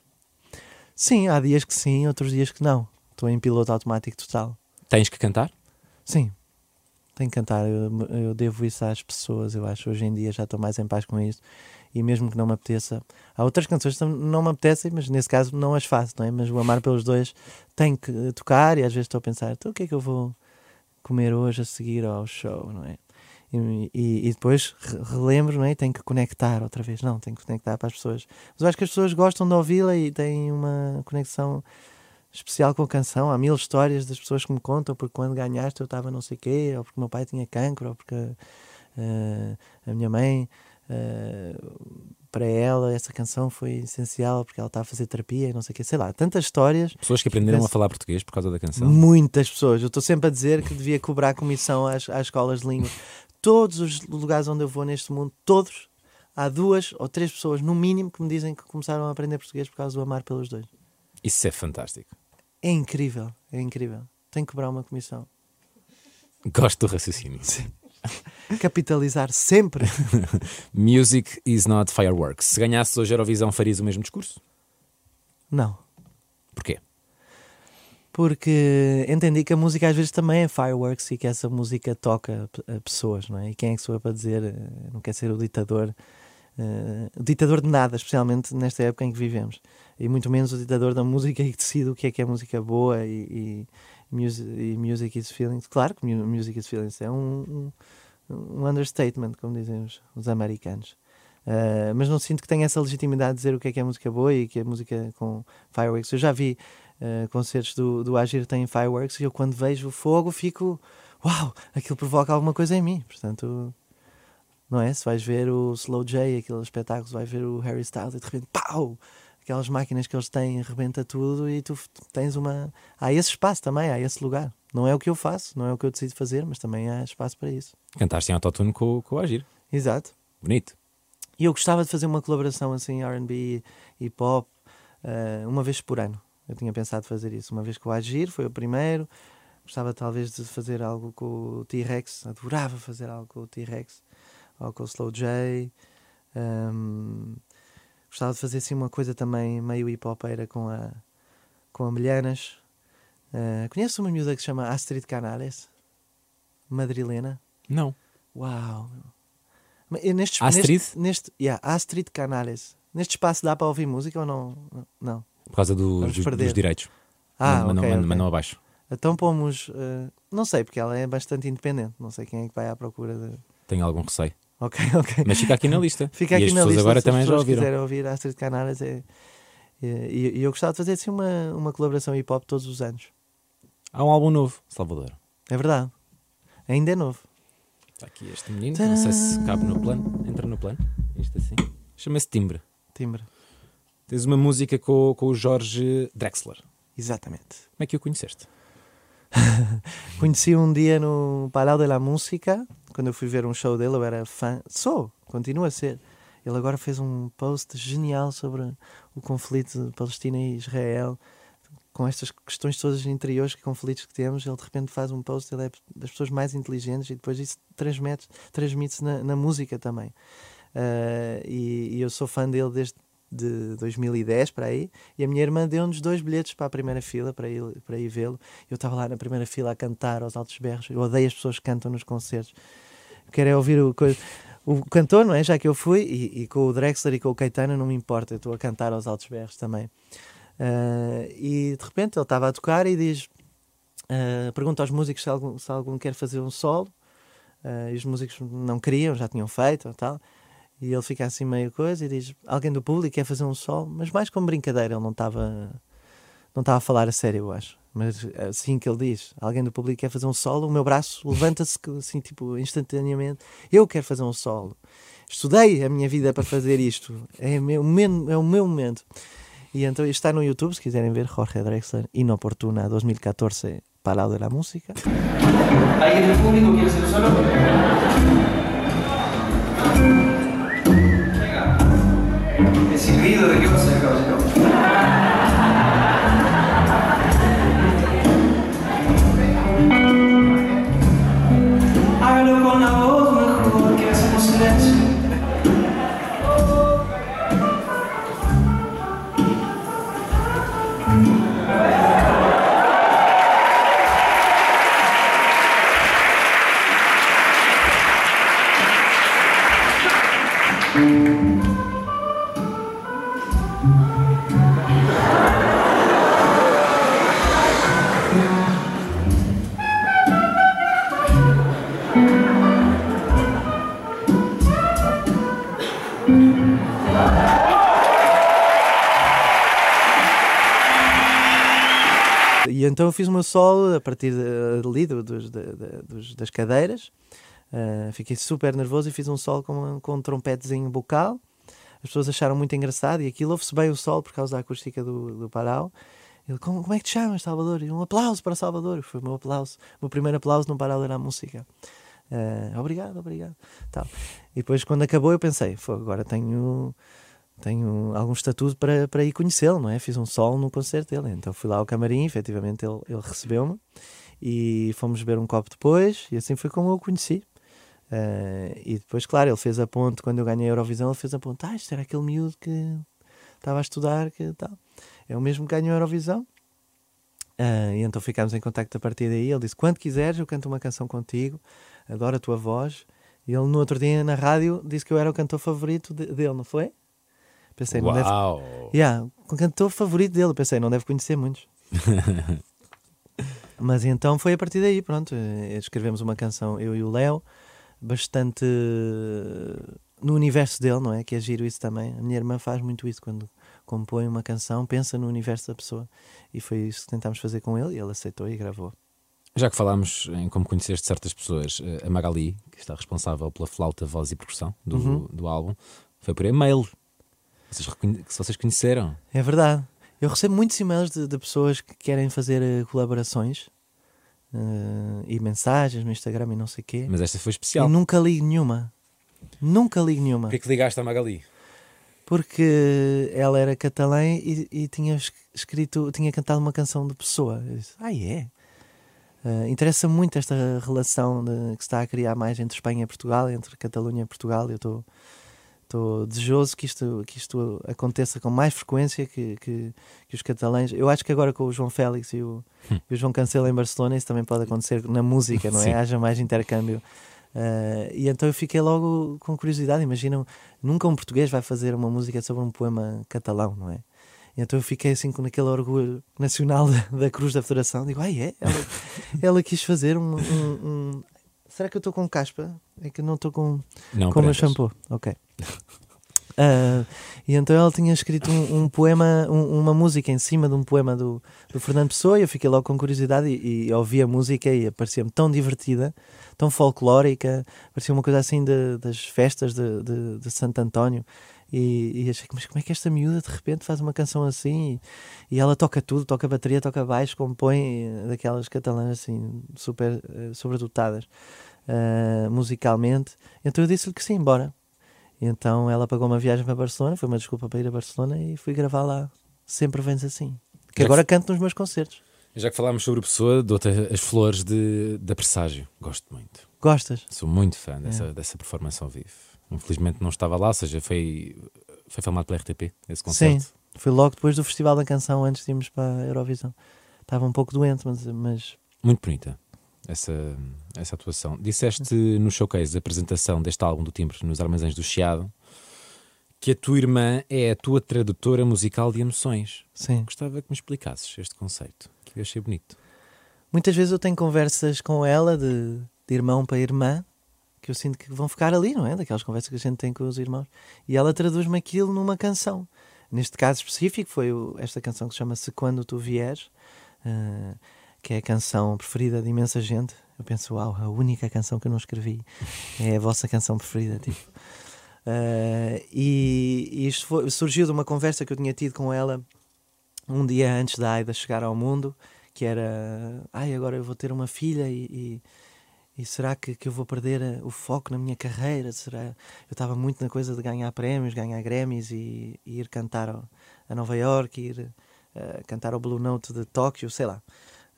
Sim, há dias que sim, outros dias que não. Estou em piloto automático total. Tens que cantar? Sim, tenho que cantar. Eu, eu, devo isso às pessoas, eu acho. Hoje em dia já estou mais em paz com isso. E mesmo que não me apeteça, há outras canções que não me apetecem, mas nesse caso não as faço, não é? Mas o Amar pelos Dois tem que tocar e às vezes estou a pensar: então o que é que eu vou comer hoje a seguir ao show, não é? E, e, e, depois relembro, não é? Tenho que conectar outra vez. Não, tenho que conectar para as pessoas. Mas eu acho que as pessoas gostam de ouvi-la e têm uma conexão especial com a canção. Há mil histórias das pessoas que me contam porque quando ganhaste eu estava não sei quê, ou porque meu pai tinha cancro, ou porque uh, a minha mãe, uh, para ela, essa canção foi essencial porque ela está a fazer terapia e não sei o quê. Sei lá, tantas histórias. Pessoas que aprenderam a falar português por causa da canção. Muitas pessoas. Eu estou sempre a dizer que devia cobrar comissão às, às escolas de língua. Todos os lugares onde eu vou neste mundo, todos, há duas ou três pessoas, no mínimo, que me dizem que começaram a aprender português por causa do amar pelos dois. Isso é fantástico. É incrível, é incrível. Tem que cobrar uma comissão. Gosto do raciocínio. Sim. <laughs> Capitalizar sempre. <laughs> Music is not fireworks. Se ganhasses hoje a Eurovisão, farias o mesmo discurso? Não. Porquê? Porque entendi que a música às vezes também é fireworks e que essa música toca pessoas, não é? E quem é que sou eu para dizer, eh, não quer ser o ditador uh, ditador de nada, especialmente nesta época em que vivemos. E muito menos o ditador da música e que decide o que é que é música boa e, e, music, e music is feelings. Claro que music is feelings é um, um, um understatement, como dizem os, os americanos. Uh, mas não sinto que tenha essa legitimidade de dizer o que é que é música boa e que é música com fireworks. Eu já vi uh, concertos do, do Agir têm fireworks e eu quando vejo o fogo fico uau, aquilo provoca alguma coisa em mim. Portanto, não é? Se vais ver o Slow J, aqueles espetáculos, vais ver o Harry Styles e de repente, pau! Aquelas máquinas que eles têm, rebenta tudo e tu tens uma. Há esse espaço também, há esse lugar. Não é o que eu faço, não é o que eu decido fazer, mas também há espaço para isso. Cantaste em autotune com, com o Agir. Exato. Bonito. E eu gostava de fazer uma colaboração assim, RB e pop, uh, uma vez por ano. Eu tinha pensado fazer isso. Uma vez com o Agir, foi o primeiro. Gostava talvez de fazer algo com o T-Rex. Adorava fazer algo com o T-Rex ou com o Slow J. Um, gostava de fazer assim uma coisa também meio hip hopeira com a, com a Milhanas. Uh, conhece uma miúda que se chama Astrid Canales? Madrilena? Não. Uau! Neste, Astrid? Neste, neste, yeah, Astrid Canales. Neste espaço dá para ouvir música ou não? Não. Por causa do, dos, dos, direitos. Ah, mas, okay, não, okay. mas não abaixo. Então pomos. Uh, não sei, porque ela é bastante independente. Não sei quem é que vai à procura de. Tenho algum receio. Ok, <laughs> ok. Mas fica aqui na lista. Fica aqui e as na pessoas lista. agora se também as já ouviram. quiserem ouvir Astrid Canaras, é, é, e, e eu gostava de fazer assim uma, uma colaboração hip hop todos os anos. Há um álbum novo, Salvador. É verdade. Ainda é novo. Está aqui este menino, não sei se cabe no plano. Entra no plano. Isto assim. Chama-se Timbre. Timbre. Tens uma música com, com o Jorge Drexler. Exatamente. Como é que o conheceste? <laughs> Conheci um dia no Palau de la Música, quando eu fui ver um show dele, eu era fã, sou, continua a ser. Ele agora fez um post genial sobre o conflito Palestina e Israel, com estas questões todas interiores, que conflitos que temos. Ele de repente faz um post, ele é das pessoas mais inteligentes e depois isso transmite-se transmite na, na música também. Uh, e, e, eu sou fã dele desde de 2010 para aí, e a minha irmã deu-nos dois bilhetes para a primeira fila para ir, para ir vê-lo. Eu estava lá na primeira fila a cantar aos altos berros. Eu odeio as pessoas que cantam nos concertos. Quero é ouvir o, o cantor, não é? Já que eu fui, e, e, com o Drexler e com o Caetano não me importa, eu estou a cantar aos altos berros também. Uh, e de repente ele estava a tocar e diz: uh, pergunta aos músicos se algum, se algum quer fazer um solo. Uh, e os músicos não queriam, já tinham feito tal. E ele fica assim meio coisa e diz: Alguém do público quer fazer um sol, mas mais como brincadeira, ele não estava não estava a falar a sério, eu acho. Mas assim que ele diz: Alguém do público quer fazer um solo, o meu braço levanta-se assim, tipo, instantaneamente. Eu quero fazer um solo. Estudei a minha vida para fazer isto. É, meu, é o meu momento. E então está no YouTube, se quiserem ver, Jorge Drexler, Inoportuna 2014. Paral de la Música. ¿Alguien del público quiere ser solo? 되게 봤어요, 가지요 então eu fiz meu solo a partir ali do- da- dos- das cadeiras. Ah, fiquei super nervoso e fiz um solo com, com um trompetezinho vocal. As pessoas acharam muito engraçado e aquilo ouve-se bem o solo por causa da acústica do, do Parau. Ele, como, como é que te chamas, Salvador? E um aplauso para Salvador. Foi o meu aplauso, o meu primeiro aplauso no Parau era a música. Ah, obrigado, obrigado. Tal. E depois, quando acabou, eu pensei: "Fogo, agora tenho, tenho algum estatuto para, para ir conhecê-lo, não é? Fiz um solo no concerto dele. Então fui lá ao camarim, efetivamente ele, ele recebeu-me e fomos beber um copo depois, e assim foi como eu o conheci. Ah, e depois, claro, ele fez a ponte quando eu ganhei a Eurovisão. Ele fez a ponte, ah, isto era aquele miúdo que estava a estudar, que tal. É o mesmo que ganhou a Eurovisão. Ah, e então ficámos em contacto a partir daí. Ele disse: Quando quiseres, eu canto uma canção contigo, adoro a tua voz. E ele, no outro dia na rádio, disse que eu era o cantor favorito de- dele, não foi? Pensei, não deve. Uau! Yeah, o cantor favorito dele, pensei, não deve conhecer muitos. <laughs> Mas então foi a partir daí, pronto, escrevemos uma canção, eu e o Léo, bastante no universo dele, não é? Que é giro isso também. A minha irmã faz muito isso quando compõe uma canção, pensa no universo da pessoa. E foi isso que tentámos fazer com ele e ele aceitou e gravou. Já que falámos em como conheceste certas pessoas, eh, a Magali, que está responsável pela flauta, voz e percussão do, Uhum. do álbum, foi por e-mail. Vocês, que vocês conheceram. É verdade. Eu recebo muitos e-mails de, de pessoas que querem fazer eh, colaborações eh, e mensagens no Instagram e não sei o quê. Mas esta foi especial. E nunca ligo nenhuma. Nunca ligo nenhuma. Porquê que ligaste à Magali? Porque ela era catalã e, e tinha es- escrito, tinha cantado uma canção de pessoa. Disse, ah, é? Eh, Interessa muito esta relação de- que se está a criar mais entre Espanha e Portugal, entre Catalunha e Portugal. Eu estou estou desejoso que isto, que isto aconteça com mais frequência que, que, que os catalães. Eu acho que agora com o João Félix e o, e o João Cancelo em Barcelona isso também pode acontecer na música, não é? Sim. Haja mais intercâmbio. Eh, e então eu fiquei logo com curiosidade. Imaginam, nunca um português vai fazer uma música sobre um poema catalão, não é? E então eu fiquei assim com aquele orgulho nacional <laughs> da, da Cruz da Federação. Digo, ai é? Ela, ela quis fazer um, um- um- Será que eu estou com caspa? É que não estou com, Não, com o meu shampoo. Ok. <laughs> Ah, e então ela tinha escrito um, um poema, um- uma música em cima de um poema do, do Fernando Pessoa e eu fiquei logo com curiosidade e, e ouvi a música e parecia-me tão divertida, tão folclórica, parecia uma coisa assim de- das festas de, de, de Santo António. E, e achei que, mas como é que esta miúda de repente faz uma canção assim? E, e ela toca tudo, toca bateria, toca baixo, compõe eh, daquelas catalãs assim, super eh, sobredotadas eh, musicalmente. Então eu disse-lhe que sim, bora. E então ela pagou uma viagem para Barcelona, foi uma desculpa para ir a Barcelona e fui gravar lá. Sempre vens assim. Que Já que agora canto nos meus concertos. Já que falámos sobre pessoa, dou-te as flores de, da Presságio. Gosto muito. Gostas? Sou muito fã dessa, dessa performance ao vivo. Infelizmente não estava lá, ou seja, foi, foi filmado pela RTP, esse concerto. Sim. Foi logo depois do Festival da Canção, antes de irmos para a Eurovisão. Estava um pouco doente, mas, mas Muito bonita essa, essa atuação. Disseste no showcase da apresentação deste álbum do Timbre nos Armazéns do Chiado que a tua irmã é a tua tradutora musical de emoções. sim. Gostava que me explicasses este conceito, que eu achei bonito. Muitas vezes eu tenho conversas com ela de, de irmão para irmã que eu sinto que vão ficar ali, não é? Daquelas conversas que a gente tem com os irmãos. E ela traduz-me aquilo numa canção. Neste caso específico foi esta canção que se chama Se Quando Tu Vieres, eh, que é a canção preferida de imensa gente. Eu penso, uau, a única canção que eu não escrevi é a vossa canção preferida. Tipo. Eh, e, e isto foi- surgiu de uma conversa que eu tinha tido com ela um dia antes da Aida chegar ao mundo, que era, ai, agora eu vou ter uma filha e, e, e será que, que eu vou perder eh, o foco na minha carreira? Será? Eu estava muito na coisa de ganhar prémios, ganhar Grammys e, e ir cantar a Nova York, ir uh, cantar ao Blue Note de Tóquio, sei lá.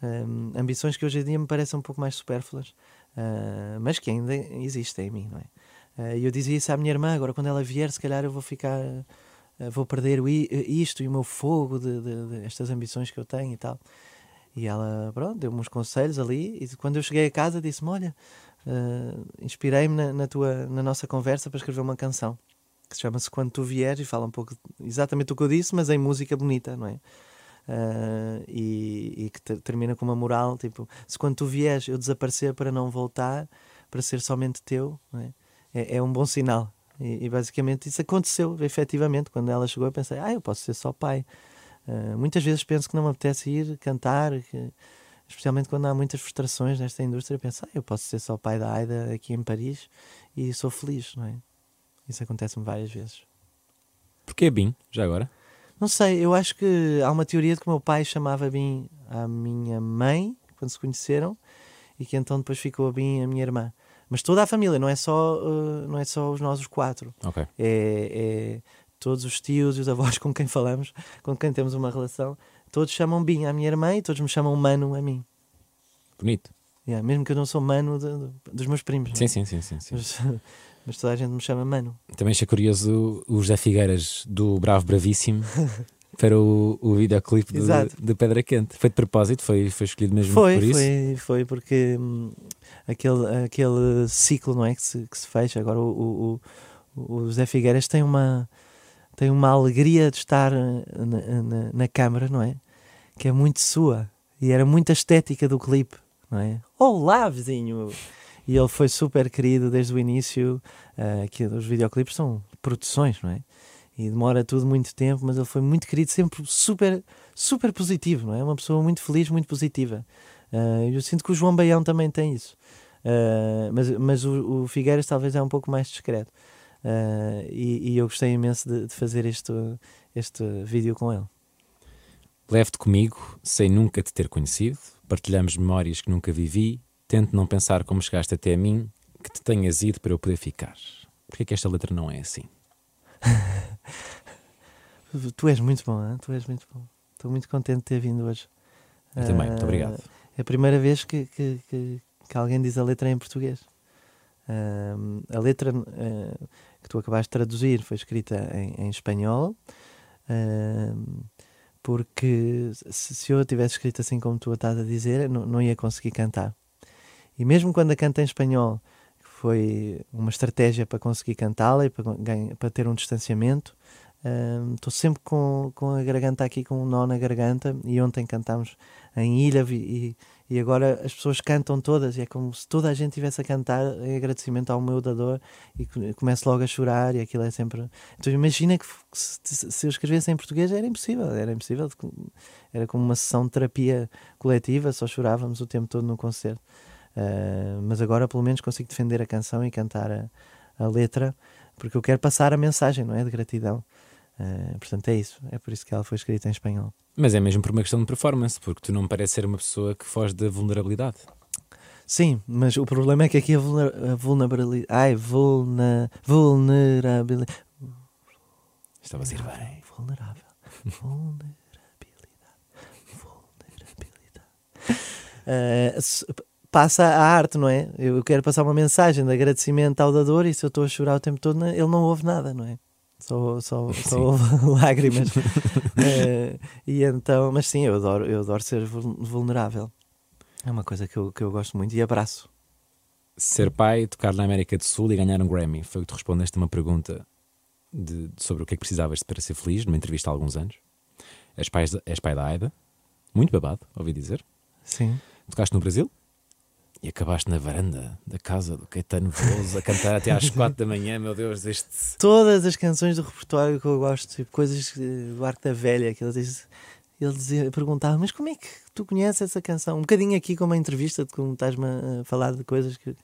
Um, ambições que hoje em dia me parecem um pouco mais supérfluas, uh, mas que ainda existem em mim, não é? E uh, eu dizia isso à minha irmã, agora quando ela vier, se calhar eu vou ficar, vou perder o, isto e o meu fogo de, de, de estas ambições que eu tenho e tal. E ela, pronto, deu-me uns conselhos ali. E quando eu cheguei a casa, disse-me: Olha, uh, inspirei-me na, na, tua, na nossa conversa para escrever uma canção que se chama-se Quando Tu Vieres e fala um pouco exatamente o que eu disse, mas em música bonita, não é? Uh, e, e, que termina com uma moral tipo: Se quando tu vieres eu desaparecer para não voltar, para ser somente teu, é? É, é? um bom sinal. E, e, basicamente isso aconteceu, efetivamente. Quando ela chegou, eu pensei: Ah, eu posso ser só pai. Uh, muitas vezes penso que não me apetece ir cantar, que, especialmente quando há muitas frustrações nesta indústria. Penso, ah, eu posso ser só pai da Aida aqui em Paris e sou feliz, não é? Isso acontece-me várias vezes. Porquê Bim, já agora? Não sei, eu acho que há uma teoria de que o meu pai chamava Bim a minha mãe, quando se conheceram, e que então depois ficou a Bim a minha irmã. Mas toda a família, não é só, uh, não é só os nós os quatro. Okay. É, é, todos os tios e os avós <laughs> com quem falamos, com quem temos uma relação, todos chamam Bim à minha irmã e todos me chamam Mano a mim. Bonito. Yeah, mesmo que eu não sou Mano de, de, dos meus primos. Sim, sim, sim, sim, sim. Mas, <laughs> mas, toda a gente me chama Mano. Também achei curioso o José Figueiras do Bravo Bravíssimo. <laughs> para o, o videoclipe de, de, Pedra Quente. Foi de propósito? Foi, foi escolhido mesmo foi, por isso? Foi, foi porque hum, aquele, aquele ciclo não é, que, se, que se fecha. Agora o, o, o José Figueiras tem uma, tem uma alegria de estar eh, na, na, na câmara, não é? Que é muito sua. E era muita estética do clipe, não é? Olá, vizinho! E ele foi super querido desde o início. Uh, que os videoclipes são produções, não é? E demora tudo muito tempo, mas ele foi muito querido, sempre super, super positivo, não é? Uma pessoa muito feliz, muito positiva. Uh, eu sinto que o João Baião também tem isso. Uh, mas mas o, o Figueiras talvez é um pouco mais discreto. Uh, e, e, eu gostei imenso de, de, fazer este, este vídeo com ele. Leve-te comigo, sem nunca te ter conhecido, partilhamos memórias que nunca vivi, tento não pensar como chegaste até a mim, que te tenhas ido para eu poder ficar. Porquê que esta letra não é assim? <laughs> tu és muito bom, hein? tu és muito bom. Estou muito contente de ter vindo hoje. Eu também, muito obrigado. É a primeira vez que, que, que, que alguém diz a letra em português. Uh, a letra uh, que tu acabaste de traduzir foi escrita em, em espanhol, uh, porque se, se, eu tivesse escrito assim como tu estás a dizer, não, não ia conseguir cantar. E mesmo quando a canta em espanhol, foi uma estratégia para conseguir cantá-la e para, para ter um distanciamento, Estou sempre com, com a garganta aqui, com um nó na garganta. E ontem cantámos em Ilha e, e agora as pessoas cantam todas. E é como se toda a gente estivesse a cantar em agradecimento ao meu dador e começo logo a chorar. E aquilo é sempre. Então imagina que se, se eu escrevesse em português era impossível. Era impossível. Era como uma sessão de terapia coletiva, só chorávamos o tempo todo no concerto. Uh, mas agora pelo menos consigo defender a canção e cantar a, a letra porque eu quero passar a mensagem, não é? De gratidão. Uh, portanto, é isso. É por isso que ela foi escrita em espanhol. Mas é mesmo por uma questão de performance, porque tu não me parece ser uma pessoa que foge da vulnerabilidade. Sim, mas o problema é que aqui a, vulner a vulnerabilidade. Ai, vulna vulnerabilidade. Estava a ir bem. Vulnerável. <laughs> vulnerabilidade. Vulnerabilidade. Uh, passa a arte, não é? Eu quero passar uma mensagem de agradecimento ao dador e se eu estou a chorar o tempo todo, ele não ouve nada, não é? Só, só, <laughs> só <laughs> lágrimas. uh, <laughs> e então, mas sim, eu adoro, eu adoro ser vulnerável. É uma coisa que eu, que eu gosto muito e abraço. Ser pai, tocar na América do Sul e ganhar um Grammy. Foi o que tu respondeste a uma pergunta de, sobre o que é que precisavas para ser feliz, numa entrevista há alguns anos. És pai, és pai da Aida. Muito babado, ouvi dizer. Sim. Tocaste no Brasil? E acabaste na varanda da casa do Caetano Veloso a cantar até às quatro da manhã, meu Deus, este... Todas as canções do repertório que eu gosto, tipo, coisas do Arco da Velha, que ele diz... Ele dizia, perguntava, mas como é que tu conheces essa canção? Um bocadinho aqui como uma entrevista, de como estás-me a falar de coisas que,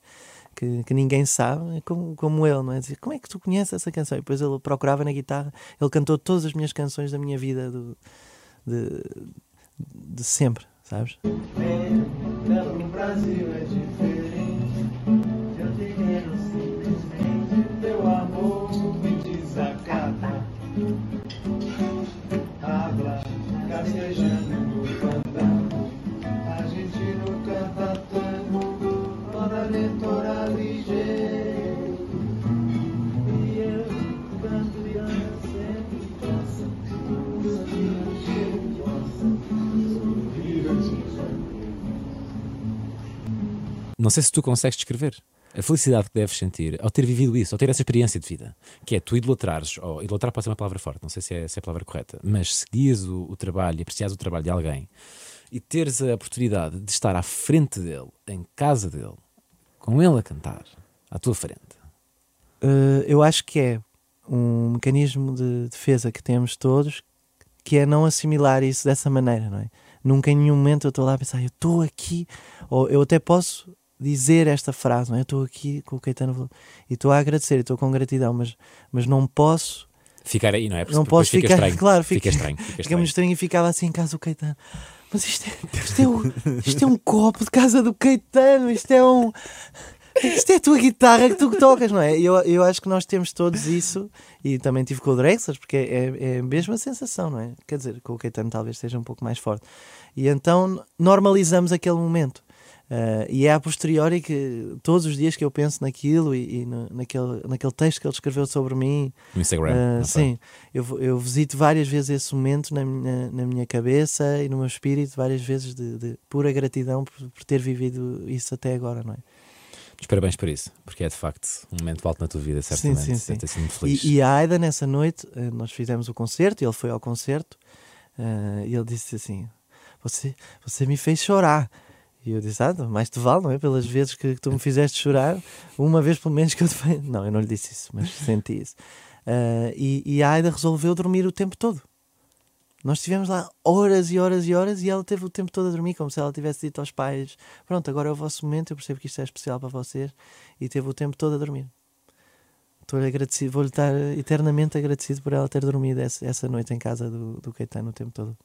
que, que, ninguém sabe, é como, como ele, não é? Dizia, como é que tu conheces essa canção? E depois ele procurava na guitarra, ele cantou todas as minhas canções da minha vida do, de, de sempre sabes? É, no Brasil é Não sei se tu consegues descrever a felicidade que deves sentir ao ter vivido isso, ao ter essa experiência de vida, que é tu idolatrares, ou idolatrar pode ser uma palavra forte, não sei se é, se é a palavra correta, mas seguias o, o trabalho e aprecias o trabalho de alguém e teres a oportunidade de estar à frente dele, em casa dele, com ele a cantar, à tua frente. Uh, eu acho que é um mecanismo de defesa que temos todos que é não assimilar isso dessa maneira, não é? Nunca em nenhum momento eu estou lá a pensar, eu estou aqui, ou eu até posso dizer esta frase, não é? Eu estou aqui com o Caetano e estou a agradecer, estou com gratidão, mas, mas não posso ficar aí, não é? Porque não posso fica ficar, estranho. <laughs> claro, fica, fica estranho. Fica fica estranho. muito estranho e ficava assim em casa do Caetano. Mas isto é, isto, é um, isto é um copo de casa do Caetano, isto é um. Isto é a tua guitarra que tu tocas, não é? Eu, eu acho que nós temos todos isso e também tive com o Drexler, porque é, é a mesma sensação, não é? Quer dizer, com o Caetano talvez seja um pouco mais forte. E então normalizamos aquele momento. Uh, e é a posteriori que todos os dias que eu penso naquilo e, e no, naquele, naquele texto que ele escreveu sobre mim, No Instagram. uh, sim, eu, eu visito várias vezes esse momento na minha, na minha cabeça e no meu espírito, várias vezes de, de pura gratidão por, por ter vivido isso até agora, não é? Parabéns por isso, porque é de facto um momento alto na tua vida, certamente. sim, sim. Muito feliz. E, e a Aida, nessa noite, eh, nós fizemos o concerto, ele foi ao concerto eh, e ele disse assim: você, você me fez chorar. E eu disse: Ah, mais te vale, não é? Pelas vezes que, que tu me fizeste chorar, uma vez pelo menos que eu te. <laughs> Não, eu não lhe disse isso, mas senti isso. Eh, e, e a Aida resolveu dormir o tempo todo. Nós estivemos lá horas e horas e horas e ela teve o tempo todo a dormir, como se ela tivesse dito aos pais: Pronto, agora é o vosso momento, eu percebo que isto é especial para vocês. E teve o tempo todo a dormir. Estou-lhe agradecido, vou-lhe estar eternamente agradecido por ela ter dormido essa, essa noite em casa do, do Caetano o tempo todo.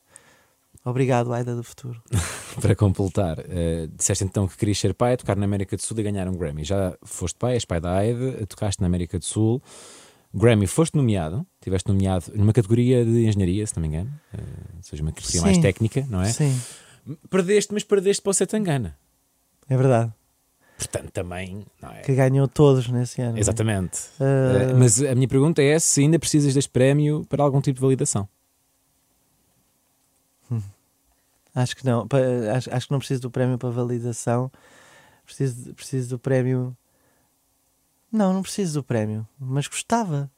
Obrigado, Aida do futuro. <laughs> Para completar, eh, disseste então que querias ser pai, tocar na América do Sul e ganhar um Grammy. Já foste pai, és pai da Aida, tocaste na América do Sul. Grammy, foste nomeado, tiveste nomeado numa categoria de engenharia, se não me engano, eh, ou seja, uma categoria mais Sim. técnica, não é? Sim, Perdeste, mas perdeste para o Setangana. é verdade. Portanto, também, é? Que ganhou todos nesse ano. é? Exatamente. Ah, Eh, mas a minha pergunta é se ainda precisas deste prémio para algum tipo de validação. Acho que não. Acho, acho que não preciso do prémio para validação. Preciso, preciso do prémio. Não, não preciso do prémio. Mas gostava.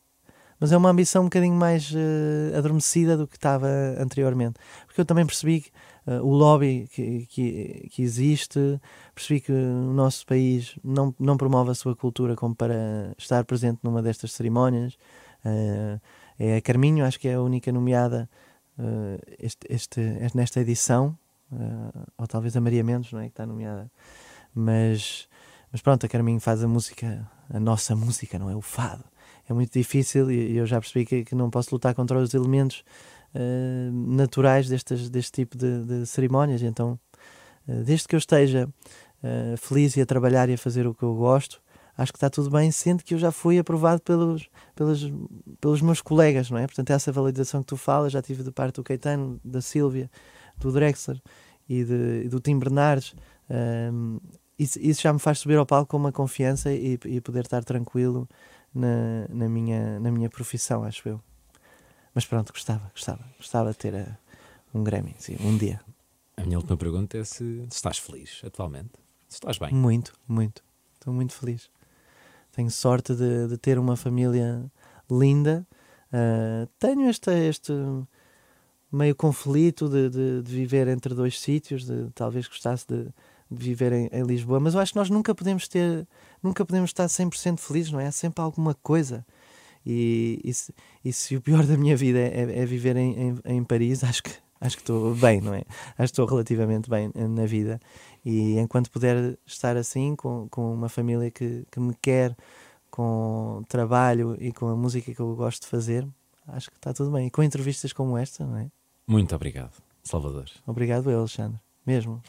Mas é uma ambição um bocadinho mais eh, adormecida do que estava anteriormente. Porque eu também percebi que, eh, o lobby que, que, que existe, percebi que o nosso país não, não promove a sua cultura como para estar presente numa destas cerimónias. Eh, é a Carminho, acho que é a única nomeada eh, este, este, nesta edição, eh, ou talvez a Maria Mendes, não é? Que está nomeada. Mas, mas pronto, a Carminho faz a música, a nossa música, não é? O fado. É muito difícil e eu já percebi que, que não posso lutar contra os elementos eh, naturais destas, deste tipo de, de cerimónias. Então, desde que eu esteja feliz e a trabalhar e a fazer o que eu gosto, acho que está tudo bem, sendo que eu já fui aprovado pelos, pelos, pelos meus colegas, não é? Portanto, essa validação que tu falas, já tive de parte do Caetano, da Sílvia, do Drexler e, de, e do Tim Bernardes. Ahm, isso, isso já me faz subir ao palco com uma confiança e, e poder estar tranquilo na, na, minha, na minha profissão, acho eu. Mas pronto, gostava, gostava, gostava de ter eh, um Grammy, sim, um dia. A minha última pergunta é se, se estás feliz atualmente. Se estás bem. Muito, muito. Estou muito feliz. Tenho sorte de, de ter uma família linda. Ah, tenho este, este meio conflito de, de, de viver entre dois sítios, de talvez gostasse de, de viver em, em Lisboa, mas eu acho que nós nunca podemos ter, nunca podemos estar 100% felizes, não é? Há sempre alguma coisa. E, e, se, e se o pior da minha vida é, é viver em, em, em Paris, <laughs> acho que acho que estou bem, não é? Acho que estou relativamente bem na vida. E enquanto puder estar assim, com, com uma família que, que me quer, com trabalho e com a música que eu gosto de fazer, acho que está tudo bem. E com entrevistas como esta, não é? Muito obrigado, Salvador. Obrigado, eu, Alexandre. mesmo.